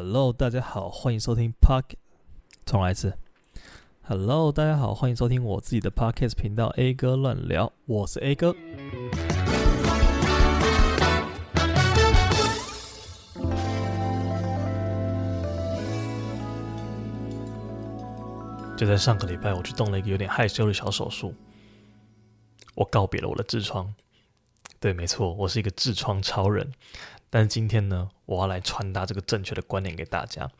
Hello，大家好，欢迎收听 Park。重来一次。Hello，大家好，欢迎收听我自己的 Podcast 频道 A 哥乱聊，我是 A 哥。就在上个礼拜，我去动了一个有点害羞的小手术，我告别了我的痔疮。对，没错，我是一个痔疮超人。但是今天呢，我要来传达这个正确的观念给大家，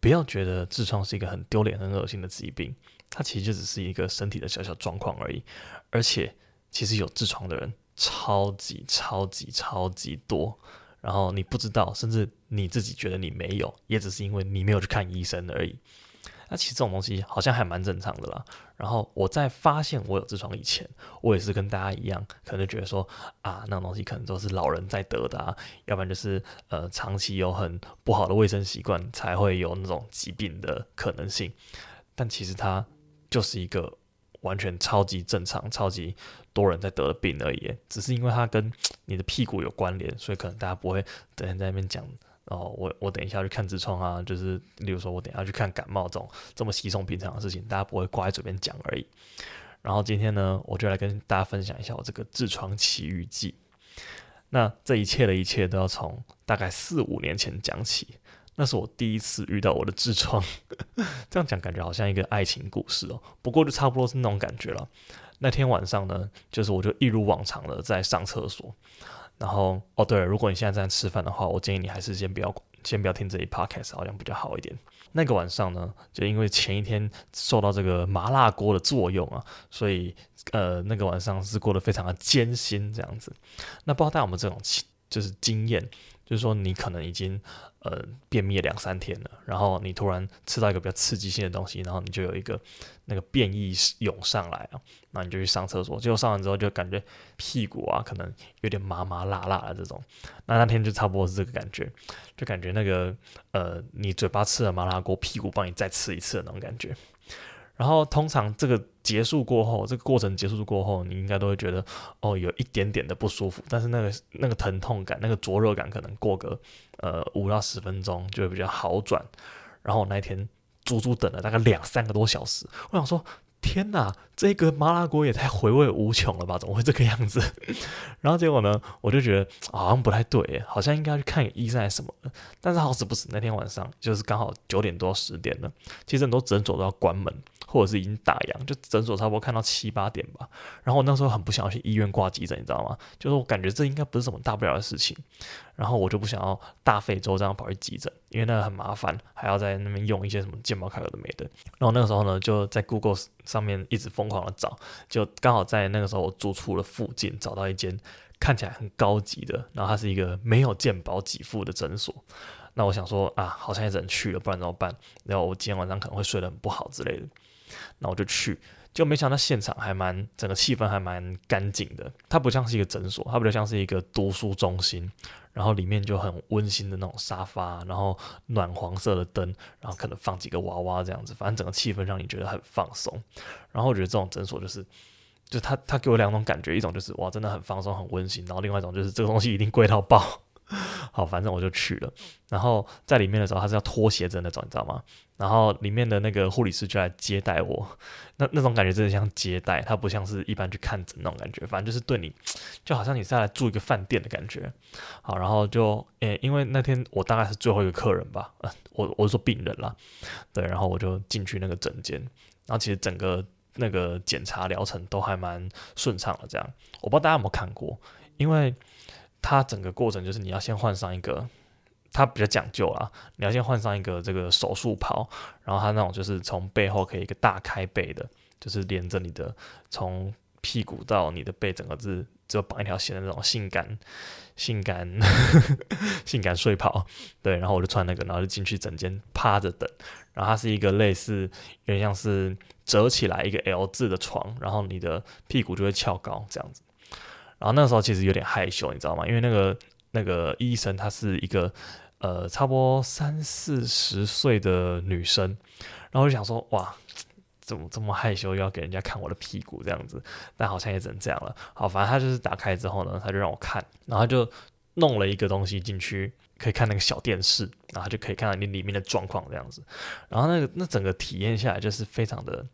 不要觉得痔疮是一个很丢脸、很恶心的疾病，它其实就只是一个身体的小小状况而已。而且，其实有痔疮的人超级超级超级多，然后你不知道，甚至你自己觉得你没有，也只是因为你没有去看医生而已。那其实这种东西好像还蛮正常的啦。然后我在发现我有痔疮以前，我也是跟大家一样，可能觉得说啊，那种东西可能都是老人在得的啊，要不然就是呃长期有很不好的卫生习惯才会有那种疾病的可能性。但其实它就是一个完全超级正常、超级多人在得的病而已，只是因为它跟你的屁股有关联，所以可能大家不会整天在那边讲。哦，我我等一下去看痔疮啊，就是例如说我等一下去看感冒这种这么稀松平常的事情，大家不会挂在嘴边讲而已。然后今天呢，我就来跟大家分享一下我这个痔疮奇遇记。那这一切的一切都要从大概四五年前讲起，那是我第一次遇到我的痔疮。这样讲感觉好像一个爱情故事哦，不过就差不多是那种感觉了。那天晚上呢，就是我就一如往常的在上厕所。然后哦，对了，如果你现在在吃饭的话，我建议你还是先不要先不要听这一 podcast，好像比较好一点。那个晚上呢，就因为前一天受到这个麻辣锅的作用啊，所以呃，那个晚上是过得非常的艰辛这样子。那不知道大家有没有这种就是经验，就是说你可能已经。呃，便秘两三天了，然后你突然吃到一个比较刺激性的东西，然后你就有一个那个便意涌上来啊，那你就去上厕所，结果上完之后就感觉屁股啊可能有点麻麻辣辣的这种，那那天就差不多是这个感觉，就感觉那个呃，你嘴巴吃了麻辣锅，屁股帮你再吃一次的那种感觉。然后通常这个结束过后，这个过程结束过后，你应该都会觉得哦，有一点点的不舒服，但是那个那个疼痛感、那个灼热感，可能过个呃五到十分钟就会比较好转。然后那天足足等了大概两三个多小时，我想说。天哪，这个麻辣锅也太回味无穷了吧？怎么会这个样子？然后结果呢，我就觉得好像不太对，好像应该去看医生还是什么的。但是好死不死，那天晚上就是刚好九点多十点了，其实很多诊所都要关门，或者是已经打烊，就诊所差不多看到七八点吧。然后我那时候很不想要去医院挂急诊，你知道吗？就是我感觉这应该不是什么大不了的事情。然后我就不想要大费周章跑去急诊，因为那个很麻烦，还要在那边用一些什么健保卡有的没的。然后那个时候呢，就在 Google 上面一直疯狂的找，就刚好在那个时候我住处的附近找到一间看起来很高级的，然后它是一个没有健保给付的诊所。那我想说啊，好像也只能去了，不然怎么办？然后我今天晚上可能会睡得很不好之类的。那我就去。就没想到现场还蛮，整个气氛还蛮干净的。它不像是一个诊所，它比较像是一个读书中心。然后里面就很温馨的那种沙发，然后暖黄色的灯，然后可能放几个娃娃这样子，反正整个气氛让你觉得很放松。然后我觉得这种诊所就是，就他他给我两种感觉，一种就是哇真的很放松很温馨，然后另外一种就是这个东西一定贵到爆。好，反正我就去了。然后在里面的时候，他是要脱鞋子的那种，你知道吗？然后里面的那个护理师就来接待我，那那种感觉真的像接待，他不像是一般去看诊那种感觉。反正就是对你，就好像你是来住一个饭店的感觉。好，然后就诶、因为那天我大概是最后一个客人吧，呃，我我是说病人啦，对，然后我就进去那个诊间，然后其实整个那个检查疗程都还蛮顺畅的。这样，我不知道大家有没有看过，因为。它整个过程就是你要先换上一个，它比较讲究啦，你要先换上一个这个手术袍，然后它那种就是从背后可以一个大开背的，就是连着你的从屁股到你的背，整个是只有绑一条线的那种性感、性感、性感睡袍。对，然后我就穿那个，然后就进去整间趴着等，然后它是一个类似有点像是折起来一个 L 字的床，然后你的屁股就会翘高这样子。然后那时候其实有点害羞，你知道吗？因为那个那个医生他是一个呃差不多三四十岁的女生，然后就想说哇，怎么这么害羞，要给人家看我的屁股这样子？但好像也只能这样了。好，反正他就是打开之后呢，他就让我看，然后就弄了一个东西进去，可以看那个小电视，然后就可以看到你里面的状况这样子。然后那个那整个体验下来就是非常的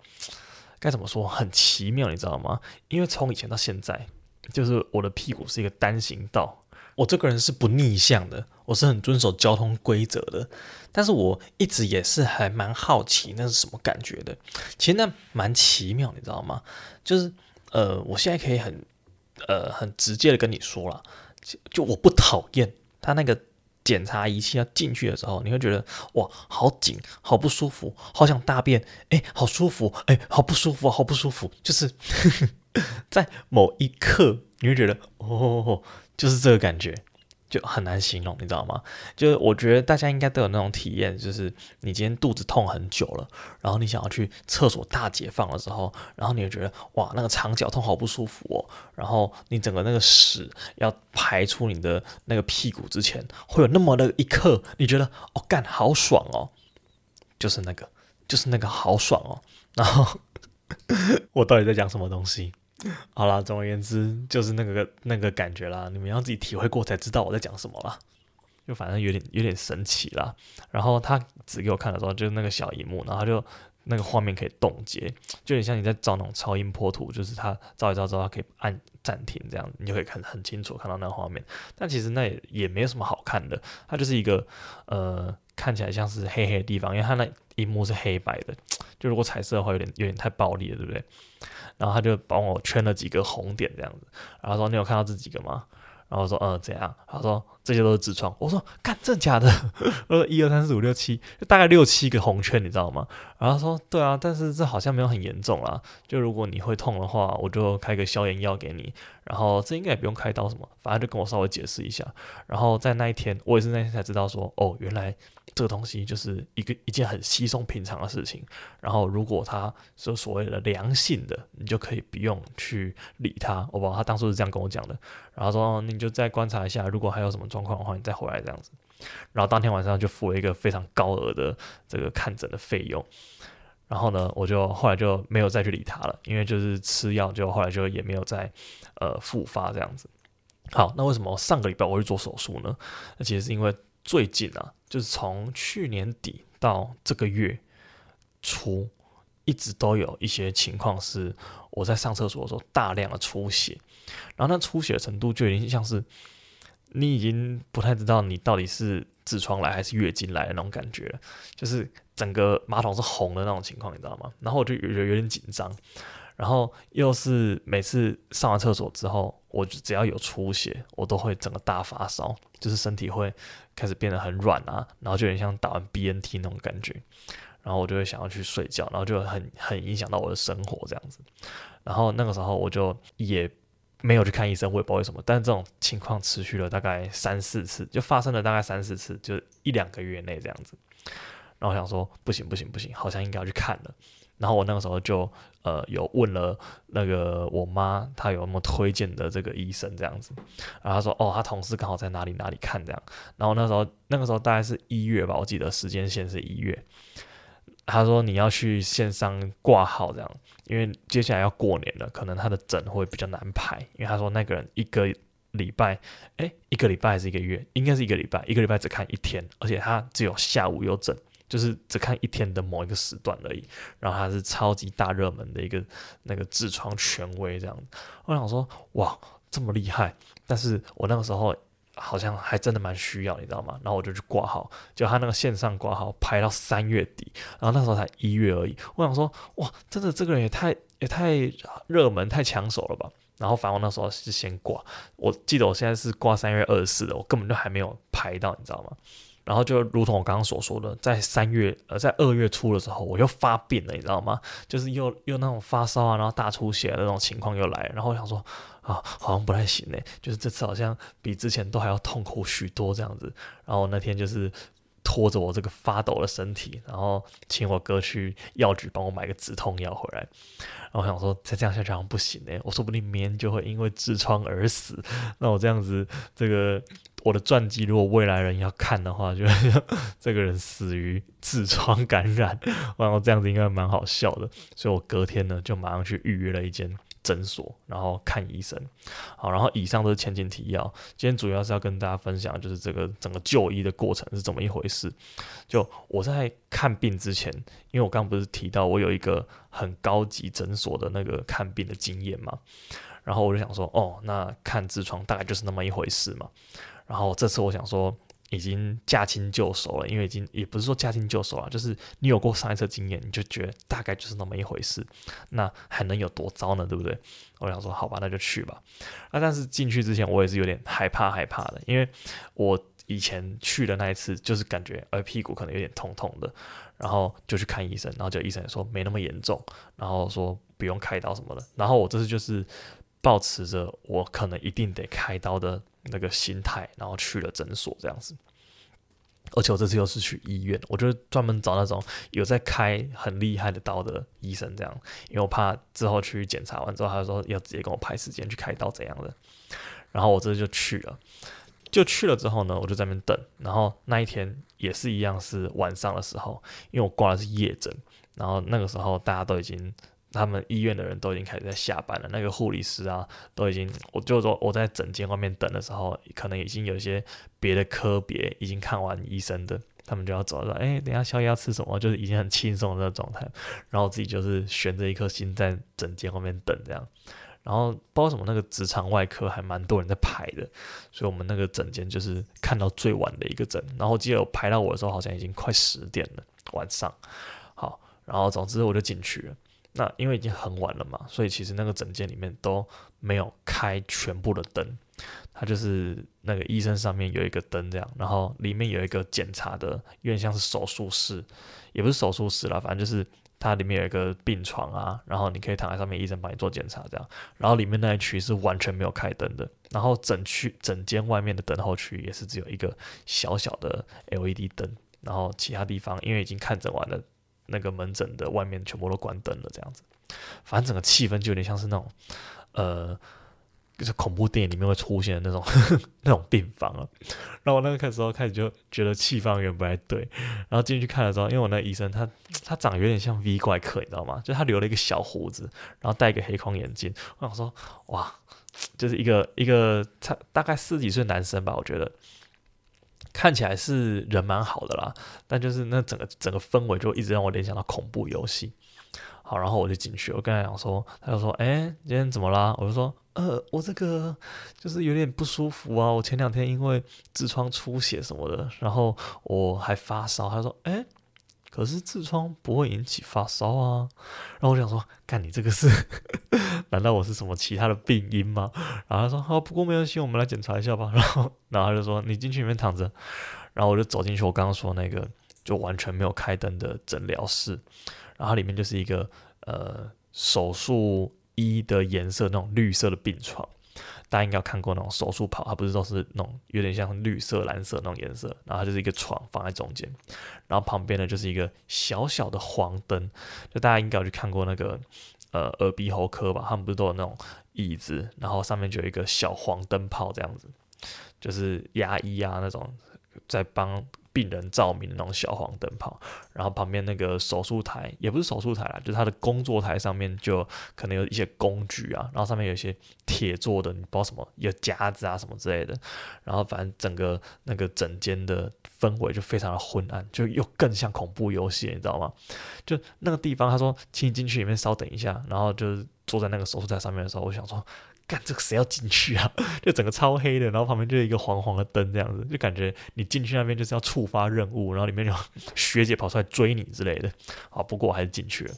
该怎么说，很奇妙，你知道吗？因为从以前到现在，就是我的屁股是一个单行道，我这个人是不逆向的，我是很遵守交通规则的。但是我一直也是还蛮好奇那是什么感觉的。其实那蛮奇妙，你知道吗？就是呃，我现在可以很呃很直接的跟你说了。就我不讨厌他那个检查仪器要进去的时候，你会觉得哇，好紧，好不舒服，好想大便，哎，好舒服，哎，好不舒服，好不舒服，就是 在某一刻，你会觉得哦，就是这个感觉。就很难形容，你知道吗？就是我觉得大家应该都有那种体验，就是你今天肚子痛很久了，然后你想要去厕所大解放的时候，然后你就觉得哇，那个肠绞痛好不舒服哦，然后你整个那个屎要排出你的那个屁股之前，会有那么的一刻，你觉得哦干好爽哦，就是那个，就是那个好爽哦，然后 我到底在讲什么东西？好啦，总而言之就是那个那个感觉啦，你们要自己体会过才知道我在讲什么啦。就反正有点有点神奇啦。然后他指给我看的时候，就是那个小荧幕，然后他就那个画面可以冻结，就有点像你在照那种超音波图，就是他照一照之后，他可以按暂停这样，你就可以看很清楚看到那个画面。但其实那也也没有什么好看的，它就是一个呃看起来像是黑黑的地方，因为它那荧幕是黑白的，就如果彩色的话有点有点太暴力了，对不对？然后他就帮我圈了几个红点这样子，然后说，你有看到这几个吗？然后说嗯，怎样？他说这些都是痔疮。我说干，真假的？我说一二三四五六七，就大概六七个红圈，你知道吗？然后说对啊，但是这好像没有很严重啦。就如果你会痛的话，我就开个消炎药给你。然后这应该也不用开刀什么，反正就跟我稍微解释一下。然后在那一天，我也是那天才知道说，哦，原来。这个东西就是一个一件很稀松平常的事情，然后如果他是所谓的良性的，你就可以不用去理他。我不知道他当初是这样跟我讲的，然后说你就再观察一下，如果还有什么状况的话，你再回来这样子。然后当天晚上就付了一个非常高额的这个看诊的费用，然后呢，我就后来就没有再去理他了，因为就是吃药，就后来就也没有再呃复发这样子。好，那为什么上个礼拜我会做手术呢？那其实是因为。最近啊，就是从去年底到这个月初，一直都有一些情况是我在上厕所的时候大量的出血，然后那出血的程度就有点像是你已经不太知道你到底是痔疮来还是月经来的那种感觉，就是整个马桶是红的那种情况，你知道吗？然后我就有有点紧张。然后又是每次上完厕所之后，我只要有出血，我都会整个大发烧，就是身体会开始变得很软啊，然后就有点像打完 BNT 那种感觉，然后我就会想要去睡觉，然后就很很影响到我的生活这样子。然后那个时候我就也没有去看医生，我也不知道为什么，但这种情况持续了大概三四次，就发生了大概三四次，就一两个月内这样子。然后我想说，不行不行不行，好像应该要去看了。然后我那个时候就呃有问了那个我妈，她有没有推荐的这个医生这样子，然后她说哦，她同事刚好在哪里哪里看这样。然后那时候那个时候大概是一月吧，我记得时间线是一月。她说你要去线上挂号这样，因为接下来要过年了，可能他的诊会比较难排，因为他说那个人一个礼拜，诶，一个礼拜还是一个月，应该是一个礼拜，一个礼拜只看一天，而且他只有下午有诊。就是只看一天的某一个时段而已，然后他是超级大热门的一个那个痔疮权威这样。我想说，哇，这么厉害！但是我那个时候好像还真的蛮需要，你知道吗？然后我就去挂号，就他那个线上挂号排到三月底，然后那时候才一月而已。我想说，哇，真的这个人也太也太热门、太抢手了吧？然后反正我那时候是先挂，我记得我现在是挂三月二十四的，我根本就还没有排到，你知道吗？然后就如同我刚刚所说的，在三月呃，在二月初的时候，我又发病了，你知道吗？就是又又那种发烧啊，然后大出血的那种情况又来。然后我想说啊，好像不太行嘞，就是这次好像比之前都还要痛苦许多这样子。然后那天就是拖着我这个发抖的身体，然后请我哥去药局帮我买个止痛药回来。然后我想说，再这样下去好像不行嘞，我说不定明天就会因为痔疮而死。那我这样子这个。我的传记，如果未来人要看的话，就 这个人死于痔疮感染，然后这样子应该蛮好笑的。所以我隔天呢，就马上去预约了一间诊所，然后看医生。好，然后以上都是前情提要。今天主要是要跟大家分享，就是这个整个就医的过程是怎么一回事。就我在看病之前，因为我刚刚不是提到我有一个很高级诊所的那个看病的经验嘛，然后我就想说，哦，那看痔疮大概就是那么一回事嘛。然后这次我想说。已经驾轻就熟了，因为已经也不是说驾轻就熟了，就是你有过上一次经验，你就觉得大概就是那么一回事，那还能有多糟呢？对不对？我想说，好吧，那就去吧。啊，但是进去之前，我也是有点害怕害怕的，因为我以前去的那一次，就是感觉呃屁股可能有点痛痛的，然后就去看医生，然后就医生也说没那么严重，然后说不用开刀什么的，然后我这次就是保持着我可能一定得开刀的。那个心态，然后去了诊所这样子，而且我这次又是去医院，我就专门找那种有在开很厉害的刀的医生这样，因为我怕之后去检查完之后，他说要直接跟我排时间去开刀怎样的，然后我这次就去了，就去了之后呢，我就在那边等，然后那一天也是一样是晚上的时候，因为我挂的是夜诊，然后那个时候大家都已经。他们医院的人都已经开始在下班了，那个护理师啊，都已经，我就说我在诊间外面等的时候，可能已经有一些别的科别已经看完医生的，他们就要走了，说，哎，等下宵夜要吃什么？就是已经很轻松的状态，然后自己就是悬着一颗心在诊间外面等这样，然后不知道什么那个直肠外科还蛮多人在排的，所以我们那个诊间就是看到最晚的一个诊，然后记得我排到我的时候好像已经快十点了晚上，好，然后总之我就进去了。那因为已经很晚了嘛，所以其实那个诊间里面都没有开全部的灯，它就是那个医生上面有一个灯这样，然后里面有一个检查的，有点像是手术室，也不是手术室啦，反正就是它里面有一个病床啊，然后你可以躺在上面，医生帮你做检查这样，然后里面那一区是完全没有开灯的，然后整区整间外面的等候区也是只有一个小小的 LED 灯，然后其他地方因为已经看诊完了。那个门诊的外面全部都关灯了，这样子，反正整个气氛就有点像是那种，呃，就是恐怖电影里面会出现的那种 那种病房了。然后我那个时候开始就觉得气氛有点不太对，然后进去看的时候，因为我那医生他他长得有点像 V 怪客，你知道吗？就他留了一个小胡子，然后戴一个黑框眼镜。我想说，哇，就是一个一个他大概四十几岁男生吧，我觉得。看起来是人蛮好的啦，但就是那整个整个氛围就一直让我联想到恐怖游戏。好，然后我就进去，我跟他讲说，他就说：“哎、今天怎么啦？”我就说：“呃，我这个就是有点不舒服啊，我前两天因为痔疮出血什么的，然后我还发烧。”他说：“哎、”可是痔疮不会引起发烧啊，然后我想说，干你这个是，难道我是什么其他的病因吗？然后他说，好，不过没关系，我们来检查一下吧。然后，然后他就说，你进去里面躺着。然后我就走进去，我刚刚说那个就完全没有开灯的诊疗室，然后里面就是一个呃手术衣的颜色那种绿色的病床。大家应该有看过那种手术袍，它不是都是那种有点像绿色、蓝色那种颜色，然后它就是一个床放在中间，然后旁边呢就是一个小小的黄灯，就大家应该有去看过那个呃耳鼻喉科吧，他们不是都有那种椅子，然后上面就有一个小黄灯泡这样子，就是牙医啊那种在帮。病人照明的那种小黄灯泡，然后旁边那个手术台也不是手术台啦，就是他的工作台上面就可能有一些工具啊，然后上面有一些铁做的，你不知道什么，有夹子啊什么之类的，然后反正整个那个整间的氛围就非常的昏暗，就又更像恐怖游戏，你知道吗？就那个地方，他说请你进去里面稍等一下，然后就是坐在那个手术台上面的时候，我想说。干这个谁要进去啊？就整个超黑的，然后旁边就有一个黄黄的灯，这样子就感觉你进去那边就是要触发任务，然后里面有学姐跑出来追你之类的。好，不过我还是进去了。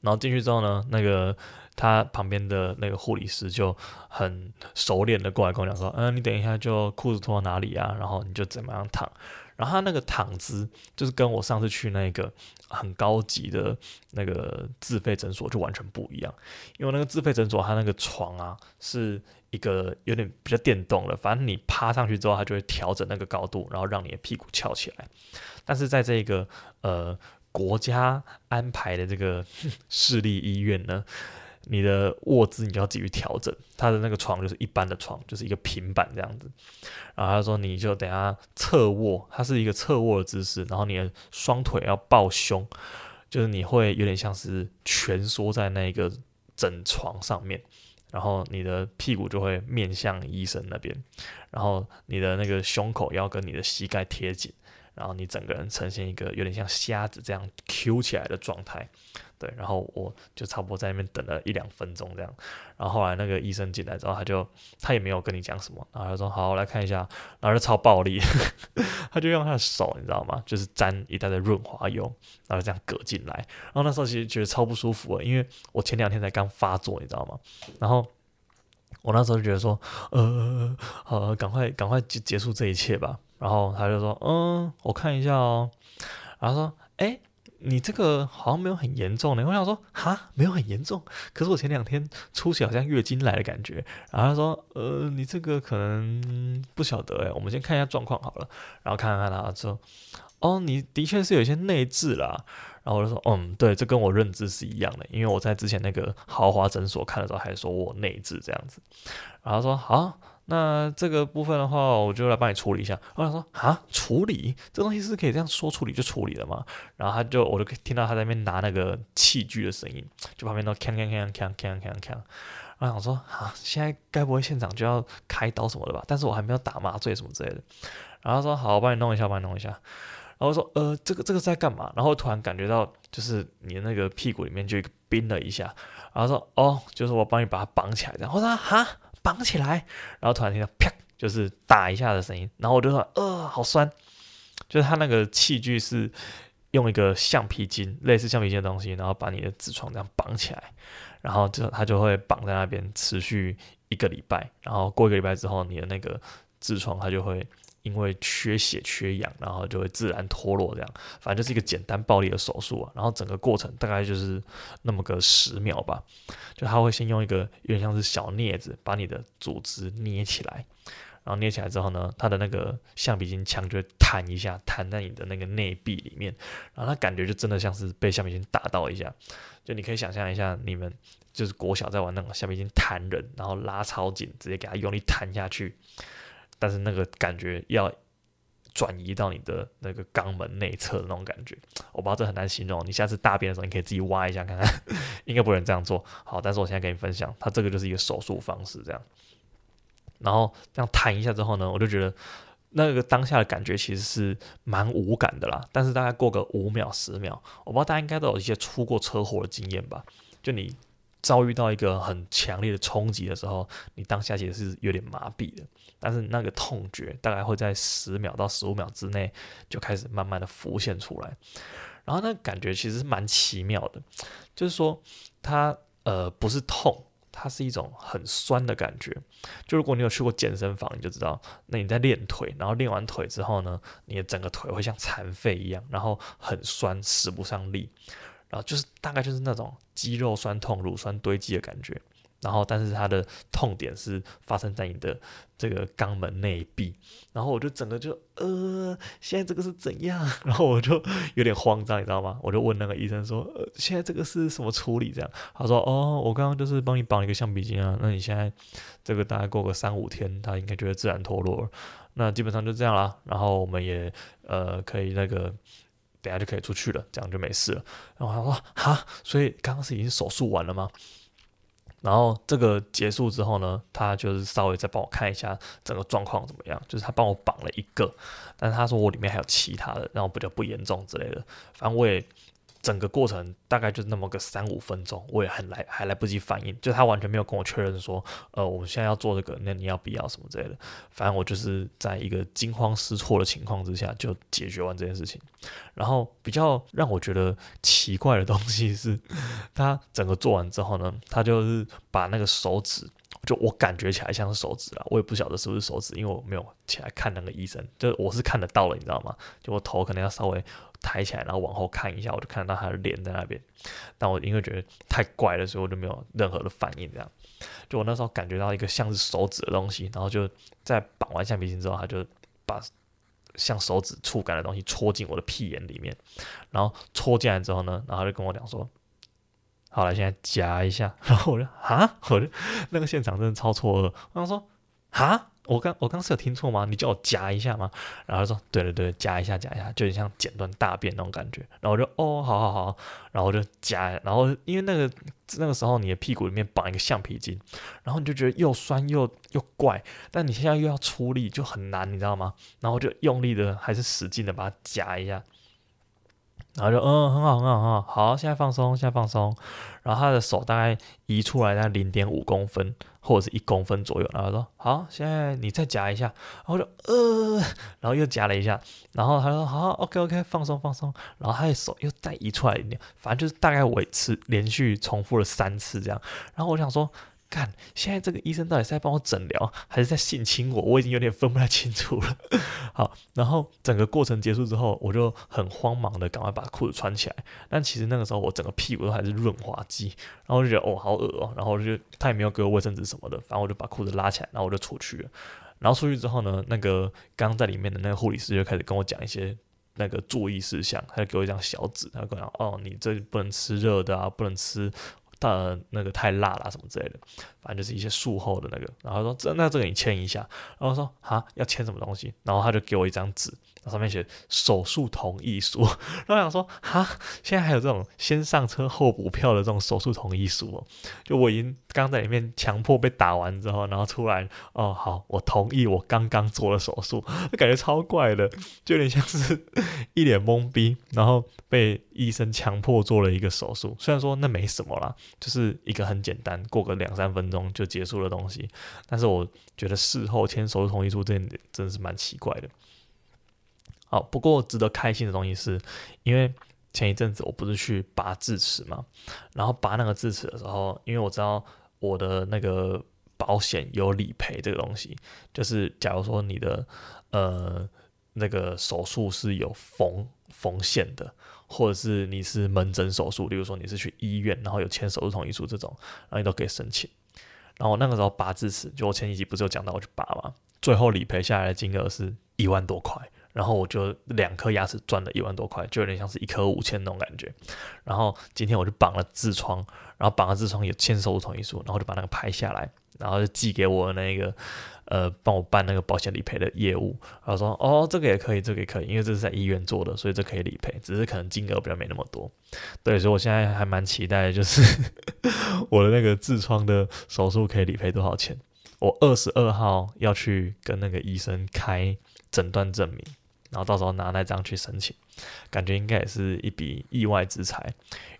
然后进去之后呢，那个他旁边的那个护理师就很熟练的过来跟我讲说：“嗯，你等一下就裤子脱到哪里啊？然后你就怎么样躺。”然后他那个躺姿就是跟我上次去那个很高级的那个自费诊所就完全不一样，因为那个自费诊所它那个床啊是一个有点比较电动的，反正你趴上去之后，它就会调整那个高度，然后让你的屁股翘起来。但是在这个呃国家安排的这个 市立医院呢。你的卧姿你就要自己去调整，他的那个床就是一般的床，就是一个平板这样子。然后他说你就等下侧卧，它是一个侧卧的姿势，然后你的双腿要抱胸，就是你会有点像是蜷缩在那个枕床上面，然后你的屁股就会面向医生那边，然后你的那个胸口要跟你的膝盖贴紧。然后你整个人呈现一个有点像瞎子这样 Q 起来的状态，对，然后我就差不多在那边等了一两分钟这样，然后后来那个医生进来之后，他就他也没有跟你讲什么，然后他说好，我来看一下，然后就超暴力，他就用他的手，你知道吗？就是沾一袋的润滑油，然后这样搁进来，然后那时候其实觉得超不舒服的，因为我前两天才刚发作，你知道吗？然后我那时候就觉得说，呃，呃，赶快赶快结结束这一切吧。然后他就说：“嗯，我看一下哦。”然后说：“哎，你这个好像没有很严重呢。”我想说：“哈，没有很严重。可是我前两天出血好像月经来的感觉。”然后他说：“呃，你这个可能不晓得哎，我们先看一下状况好了。”然后看看他说，哦，你的确是有一些内痔啦。然后我就说：“嗯，对，这跟我认知是一样的，因为我在之前那个豪华诊所看的时候还说我内痔这样子。”然后说：“好。”那这个部分的话，我就来帮你处理一下。我想说啊，处理这东西是可以这样说处理就处理了吗？然后他就，我就听到他在那边拿那个器具的声音，就旁边都锵锵锵锵锵锵锵。然后我想说啊，现在该不会现场就要开刀什么的吧？但是我还没有打麻醉什么之类的。然后他说好，我帮你弄一下，帮你弄一下。然后我说呃，这个这个在干嘛？然后突然感觉到就是你的那个屁股里面就冰了一下。然后说哦，就是我帮你把它绑起来。然后我说哈。绑起来，然后突然听到啪，就是打一下的声音，然后我就说，呃，好酸，就是他那个器具是用一个橡皮筋，类似橡皮筋的东西，然后把你的痔疮这样绑起来，然后就他就会绑在那边持续一个礼拜，然后过一个礼拜之后，你的那个痔疮它就会。因为缺血缺氧，然后就会自然脱落，这样，反正就是一个简单暴力的手术啊。然后整个过程大概就是那么个十秒吧，就他会先用一个有点像是小镊子把你的组织捏起来，然后捏起来之后呢，他的那个橡皮筋枪就会弹一下，弹在你的那个内壁里面，然后他感觉就真的像是被橡皮筋打到一下，就你可以想象一下，你们就是国小在玩那种橡皮筋弹人，然后拉超紧，直接给他用力弹下去。但是那个感觉要转移到你的那个肛门内侧的那种感觉，我不知道这很难形容。你下次大便的时候，你可以自己挖一下看看，应该不能这样做。好，但是我现在跟你分享，它这个就是一个手术方式，这样。然后这样弹一下之后呢，我就觉得那个当下的感觉其实是蛮无感的啦。但是大概过个五秒、十秒，我不知道大家应该都有一些出过车祸的经验吧？就你。遭遇到一个很强烈的冲击的时候，你当下其实是有点麻痹的，但是那个痛觉大概会在十秒到十五秒之内就开始慢慢的浮现出来，然后那感觉其实是蛮奇妙的，就是说它呃不是痛，它是一种很酸的感觉。就如果你有去过健身房，你就知道，那你在练腿，然后练完腿之后呢，你的整个腿会像残废一样，然后很酸，使不上力。然后就是大概就是那种肌肉酸痛、乳酸堆积的感觉，然后但是它的痛点是发生在你的这个肛门内壁，然后我就整个就呃，现在这个是怎样？然后我就有点慌张，你知道吗？我就问那个医生说，呃，现在这个是什么处理？这样他说，哦，我刚刚就是帮你绑一个橡皮筋啊，那你现在这个大概过个三五天，它应该就会自然脱落，那基本上就这样啦。然后我们也呃可以那个。等下就可以出去了，这样就没事了。然后他说：“哈，所以刚刚是已经手术完了吗？”然后这个结束之后呢，他就是稍微再帮我看一下整个状况怎么样。就是他帮我绑了一个，但是他说我里面还有其他的，然后比较不严重之类的。反正我也。整个过程大概就那么个三五分钟，我也很来还来不及反应，就他完全没有跟我确认说，呃，我们现在要做这个，那你要不要什么之类的。反正我就是在一个惊慌失措的情况之下就解决完这件事情。然后比较让我觉得奇怪的东西是，他整个做完之后呢，他就是把那个手指，就我感觉起来像是手指啊，我也不晓得是不是手指，因为我没有起来看那个医生，就我是看得到了，你知道吗？就我头可能要稍微。抬起来，然后往后看一下，我就看到他的脸在那边。但我因为觉得太怪了，所以我就没有任何的反应。这样，就我那时候感觉到一个像是手指的东西，然后就在绑完橡皮筋之后，他就把像手指触感的东西戳进我的屁眼里面。然后戳进来之后呢，然后他就跟我讲说：“好了，现在夹一下。”然后我就啊，我就那个现场真的超错愕。我想说啊，我刚我刚是有听错吗？你叫我夹一下吗？然后说对对对，夹一下夹一下，就很像剪断大便那种感觉。然后我就哦，好好好，然后我就夹，然后因为那个那个时候你的屁股里面绑一个橡皮筋，然后你就觉得又酸又又怪，但你现在又要出力就很难，你知道吗？然后就用力的还是使劲的把它夹一下。然后就嗯，很好很好很好，好，现在放松，现在放松。然后他的手大概移出来在零点五公分或者是一公分左右。然后说好，现在你再夹一下。然后就呃，然后又夹了一下。然后他说好，OK OK，放松放松。然后他的手又再移出来一点，反正就是大概维持连续重复了三次这样。然后我想说。看，现在这个医生到底是在帮我诊疗，还是在性侵我？我已经有点分不太清楚了。好，然后整个过程结束之后，我就很慌忙的赶快把裤子穿起来。但其实那个时候我整个屁股都还是润滑剂，然后就觉得哦好恶哦，然后就他也没有给我卫生纸什么的，反正我就把裤子拉起来，然后我就出去了。然后出去之后呢，那个刚在里面的那个护理师就开始跟我讲一些那个注意事项，他就给我一张小纸，他跟我讲哦，你这不能吃热的啊，不能吃。呃，那个太辣了什么之类的，反正就是一些术后的那个。然后说这那这个你签一下，然后说哈要签什么东西？然后他就给我一张纸，上面写手术同意书。然后我想说哈，现在还有这种先上车后补票的这种手术同意书哦？就我已经刚在里面强迫被打完之后，然后出来哦好，我同意我刚刚做了手术，感觉超怪的，就有点像是一脸懵逼，然后被医生强迫做了一个手术。虽然说那没什么啦。就是一个很简单，过个两三分钟就结束的东西。但是我觉得事后签手术同意书这点真的是蛮奇怪的。好，不过值得开心的东西是，因为前一阵子我不是去拔智齿嘛，然后拔那个智齿的时候，因为我知道我的那个保险有理赔这个东西，就是假如说你的呃那个手术是有缝缝线的。或者是你是门诊手术，例如说你是去医院，然后有签手术同意书这种，然后你都可以申请。然后那个时候拔智齿，就我前几集不是有讲到我去拔嘛，最后理赔下来的金额是一万多块，然后我就两颗牙齿赚了一万多块，就有点像是一颗五千那种感觉。然后今天我就绑了痔疮，然后绑了痔疮也签手术同意书，然后就把那个拍下来，然后就寄给我那个。呃，帮我办那个保险理赔的业务，然后说哦，这个也可以，这个也可以，因为这是在医院做的，所以这可以理赔，只是可能金额比较没那么多。对，所以我现在还蛮期待，就是 我的那个痔疮的手术可以理赔多少钱。我二十二号要去跟那个医生开诊断证明，然后到时候拿那张去申请，感觉应该也是一笔意外之财。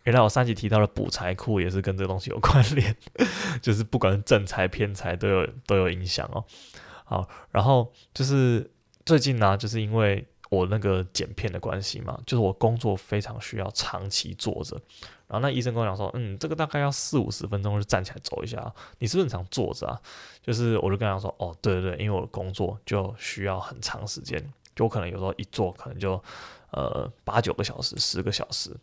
原来我上集提到的补财库也是跟这个东西有 关联，就是不管是正财偏财都有都有影响哦。好，然后就是最近呢、就是因为我那个剪片的关系嘛，就是我工作非常需要长期坐着。然后那医生跟我讲说，嗯，这个大概要四五十分钟就站起来走一下。你是不是很常坐着啊？就是我就跟他说，哦，对对对，因为我的工作就需要很长时间，就可能有时候一坐可能就呃八九个小时、十个小时。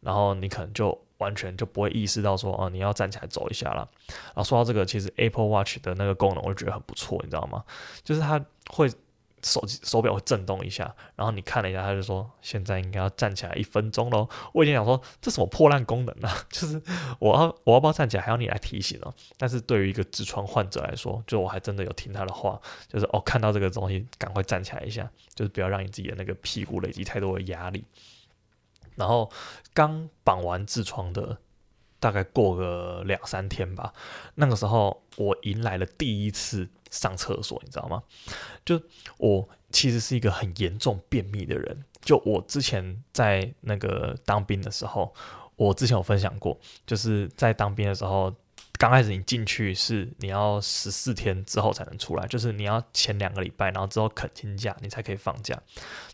然后你可能就完全就不会意识到说，哦，你要站起来走一下了。然后说到这个，其实 Apple Watch 的那个功能，我觉得很不错，你知道吗？就是它会手机手表会震动一下，然后你看了一下，他就说现在应该要站起来一分钟喽。我已经想说，这什么破烂功能啊？就是我要我要不要站起来，还要你来提醒哦。但是对于一个痔疮患者来说，就我还真的有听他的话，就是哦，看到这个东西赶快站起来一下，就是不要让你自己的那个屁股累积太多的压力。然后刚绑完痔疮的，大概过个两三天吧。那个时候我迎来了第一次上厕所，你知道吗？就我其实是一个很严重便秘的人。就我之前在那个当兵的时候，我之前有分享过，就是在当兵的时候。刚开始你进去是你要十四天之后才能出来，就是你要前两个礼拜，然后之后肯请假你才可以放假。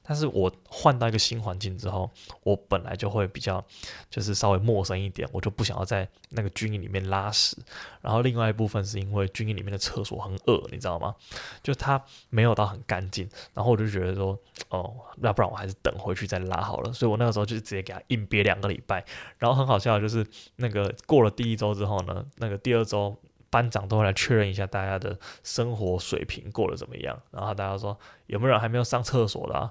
但是我换到一个新环境之后，我本来就会比较就是稍微陌生一点，我就不想要在那个军营里面拉屎。然后另外一部分是因为军营里面的厕所很恶，你知道吗？就它没有到很干净。然后我就觉得说，哦，要不然我还是等回去再拉好了。所以我那个时候就直接给他硬憋两个礼拜。然后很好笑的就是那个过了第一周之后呢，那个。第二周，班长都会来确认一下大家的生活水平过得怎么样。然后大家说有没有人还没有上厕所的？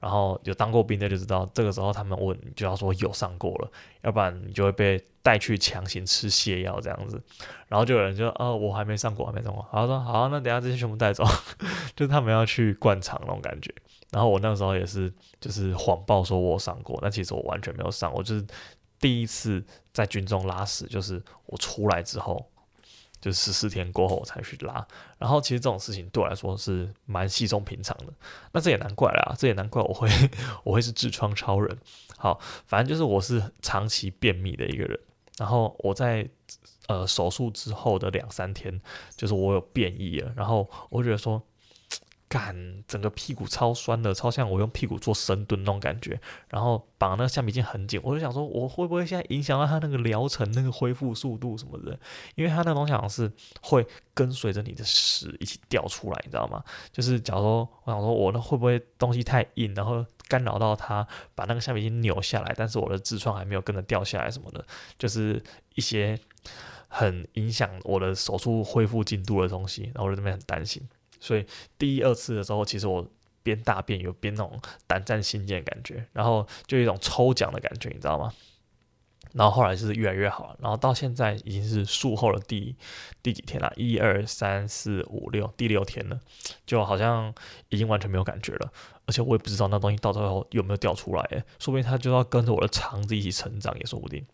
然后有当过兵的就知道，这个时候他们问就要说有上过了，要不然你就会被带去强行吃泻药这样子。然后就有人就哦，我还没上过，还没上过。然后说好，那等下这些全部带走，就他们要去灌肠那种感觉。然后我那个时候也是就是谎报说我上过，但其实我完全没有上，我就是第一次在军中拉屎，就是我出来之后。就十四天过后我才去拉，然后其实这种事情对我来说是蛮稀松平常的，那这也难怪啦，这也难怪我会 我会是痔疮超人。好，反正就是我是长期便秘的一个人，然后我在呃手术之后的两三天，就是我有便意了，然后我觉得说。干，整个屁股超酸的，超像我用屁股做深蹲那种感觉。然后绑那个橡皮筋很紧，我就想说，我会不会现在影响到他那个疗程、那个恢复速度什么的？因为他那东西好像是会跟随着你的屎一起掉出来，你知道吗？就是假如说，我想说，我那会不会东西太硬，然后干扰到他把那个橡皮筋扭下来，但是我的痔疮还没有跟着掉下来什么的，就是一些很影响我的手术恢复进度的东西，然后我在那边很担心。所以第一二次的时候，其实我边大便有边那种胆战心惊的感觉，然后就有一种抽奖的感觉，你知道吗？然后后来是越来越好了，然后到现在已经是术后的第第几天了？一二三四五六，第六天了，就好像已经完全没有感觉了，而且我也不知道那东西到最后有没有掉出来，说不定它就要跟着我的肠子一起成长也说不定，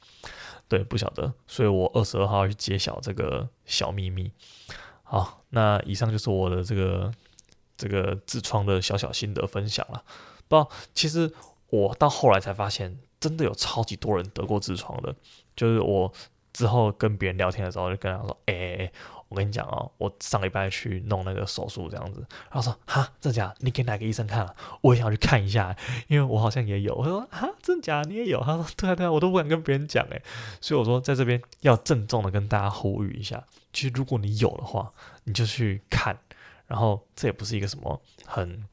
对，不晓得，所以我二十二号要去揭晓这个小秘密。好，那以上就是我的这个这个痔疮的小小心得分享了。不，其实我到后来才发现，真的有超级多人得过痔疮的。就是我之后跟别人聊天的时候，就跟他说：“哎、我跟你讲哦，我上礼拜去弄那个手术，这样子。”然后说：“哈，真假？你给哪个医生看了？我也想去看一下，因为我好像也有。”我说：“哈，真假？你也有？”他说：“对啊，对啊，我都不敢跟别人讲诶。”所以我说，在这边要郑重的跟大家呼吁一下。其实，如果你有的话，你就去看。然后，这也不是一个什么很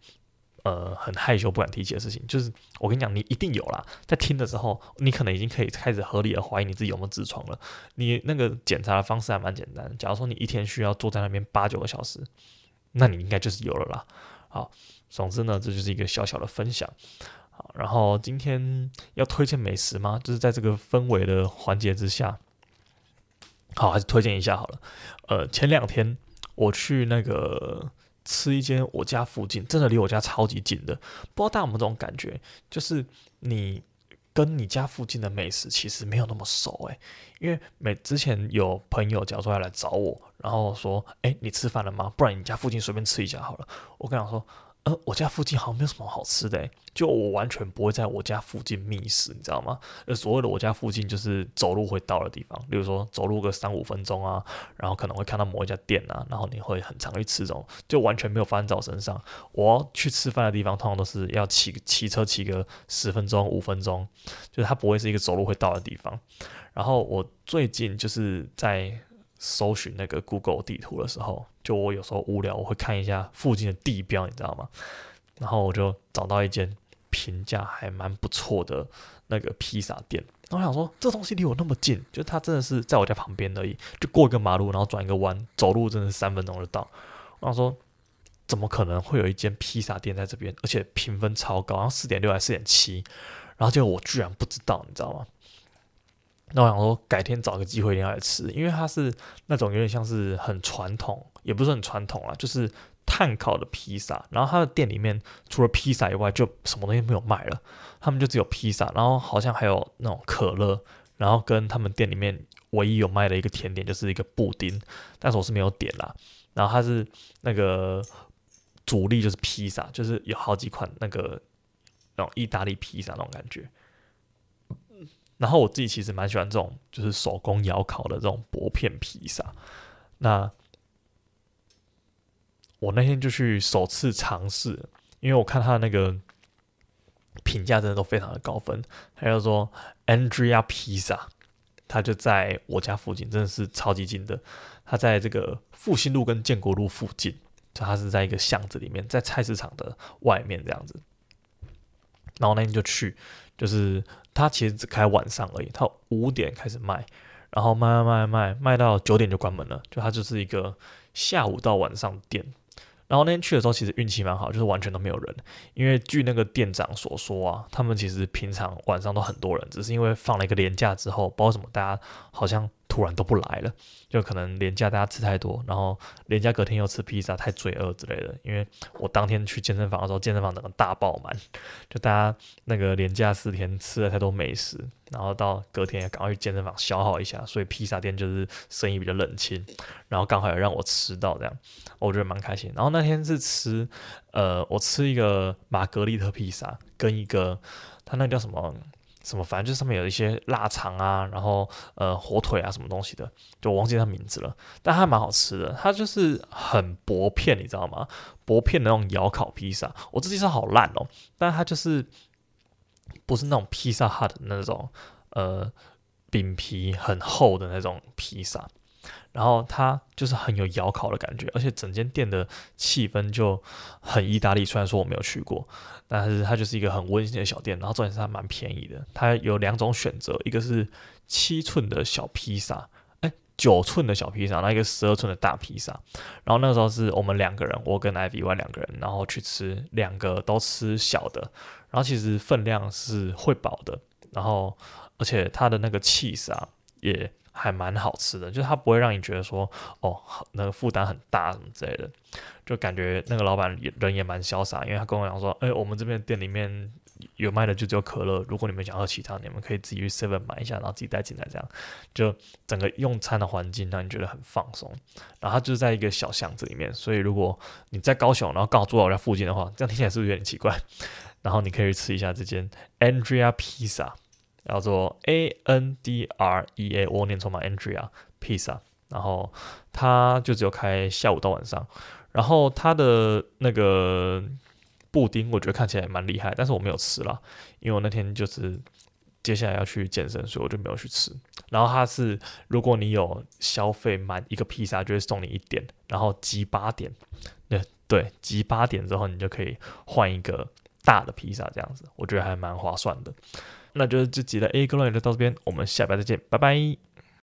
呃很害羞不敢提起的事情。就是我跟你讲，你一定有啦。在听的时候，你可能已经可以开始合理的怀疑你自己有没有痔疮了。你那个检查的方式还蛮简单。假如说你一天需要坐在那边八九个小时，那你应该就是有了啦。好，总之呢，这就是一个小小的分享。好，然后今天要推荐美食吗？就是在这个氛围的环节之下。好，还是推荐一下好了。呃，前两天我去那个吃一间我家附近，真的离我家超级近的。不知道大家有没有这种感觉，就是你跟你家附近的美食其实没有那么熟诶、因为每之前有朋友假如说要来找我，然后说：“诶，你吃饭了吗？不然你家附近随便吃一下好了。”我跟他说。呃，我家附近好像没有什么好吃的，就我完全不会在我家附近觅食，你知道吗？呃，所谓的我家附近就是走路会到的地方，比如说走路个三五分钟啊，然后可能会看到某一家店啊，然后你会很常去吃这种，就完全没有发生在我身上。我要去吃饭的地方，通常都是要骑骑车骑个十分钟、五分钟，就是它不会是一个走路会到的地方。然后我最近就是在。搜寻那个 Google 地图的时候，就我有时候无聊，我会看一下附近的地标，你知道吗？然后我就找到一间评价还蛮不错的那个披萨店。然后我想说，这东西离我那么近，就它真的是在我家旁边而已，就过一个马路，然后转一个弯，走路真的是三分钟就到。我想说，怎么可能会有一间披萨店在这边，而且评分超高，然后四点六还是四点七，然后结果我居然不知道，你知道吗？那我想说，改天找个机会一定要来吃，因为它是那种有点像是很传统，也不是很传统啦，就是炭烤的披萨。然后它的店里面除了披萨以外，就什么东西没有卖了，他们就只有披萨，然后好像还有那种可乐，然后跟他们店里面唯一有卖的一个甜点就是一个布丁，但是我是没有点啦。然后它是那个主力就是披萨，就是有好几款那个那种意大利披萨那种感觉。然后我自己其实蛮喜欢这种，就是手工窑烤的这种薄片披萨。那我那天就去首次尝试，因为我看他的那个评价真的都非常的高分。还有说 Andrea 披萨，他就在我家附近，真的是超级近的。他在这个复兴路跟建国路附近，就他是在一个巷子里面，在菜市场的外面这样子。然后那天就去。就是他其实只开晚上而已，他五点开始卖，然后卖卖卖卖卖到九点就关门了。就他就是一个下午到晚上店，然后那天去的时候，其实运气蛮好，就是完全都没有人。因为据那个店长所说啊，他们其实平常晚上都很多人，只是因为放了一个年假之后，不知道为什么大家好像突然都不来了，就可能连假大家吃太多，然后连假隔天又吃披萨，太罪恶之类的。因为我当天去健身房的时候，健身房整个大爆满，就大家那个连假四天吃了太多美食，然后到隔天也赶快去健身房消耗一下，所以披萨店就是生意比较冷清。然后刚好有让我吃到这样，我觉得蛮开心。然后那天是吃，呃，我吃一个玛格丽特披萨，跟一个它那叫什么什么，反正就上面有一些腊肠啊，然后呃火腿啊什么东西的，就我忘记它名字了。但它蛮好吃的，它就是很薄片，你知道吗？薄片的那种窑烤披萨，我自己说好烂哦，但它就是不是那种披萨哈的那种呃饼皮很厚的那种披萨。然后它就是很有窑烤的感觉，而且整间店的气氛就很意大利。虽然说我没有去过，但是它就是一个很温馨的小店。然后重点是它蛮便宜的，它有两种选择，一个是七寸的小披萨，哎，九寸的小披萨，然后一个十二寸的大披萨。然后那个时候是我们两个人，我跟 Ivy 两个人，然后去吃，两个都吃小的。然后其实分量是会饱的，然后而且它的那个 cheese 啊也。还蛮好吃的，就是它不会让你觉得说哦，那个负担很大什么之类的，就感觉那个老板人也蛮潇洒，因为他跟我讲说，哎，我们这边店里面有卖的就只有可乐，如果你们想喝其他，你们可以自己去 Seven 买一下，然后自己带进来，这样就整个用餐的环境让你觉得很放松。然后它就是在一个小巷子里面，所以如果你在高雄，然后刚好住在我家附近的话，这样听起来是不是有点奇怪？然后你可以去吃一下这间 Andrea Pizza。叫做 A N D R E A，我念错吗？Andrea Pizza，然后它就只有开下午到晚上，然后它的那个布丁，我觉得看起来蛮厉害，但是我没有吃啦，因为我那天就是接下来要去健身，所以我就没有去吃。然后它是，如果你有消费满一个披萨，就会送你一点，然后集八点，对对，集八点之后你就可以换一个大的披萨，这样子，我觉得还蛮划算的。那就是这集的 A 哥论就到这边，我们下班再见，拜拜。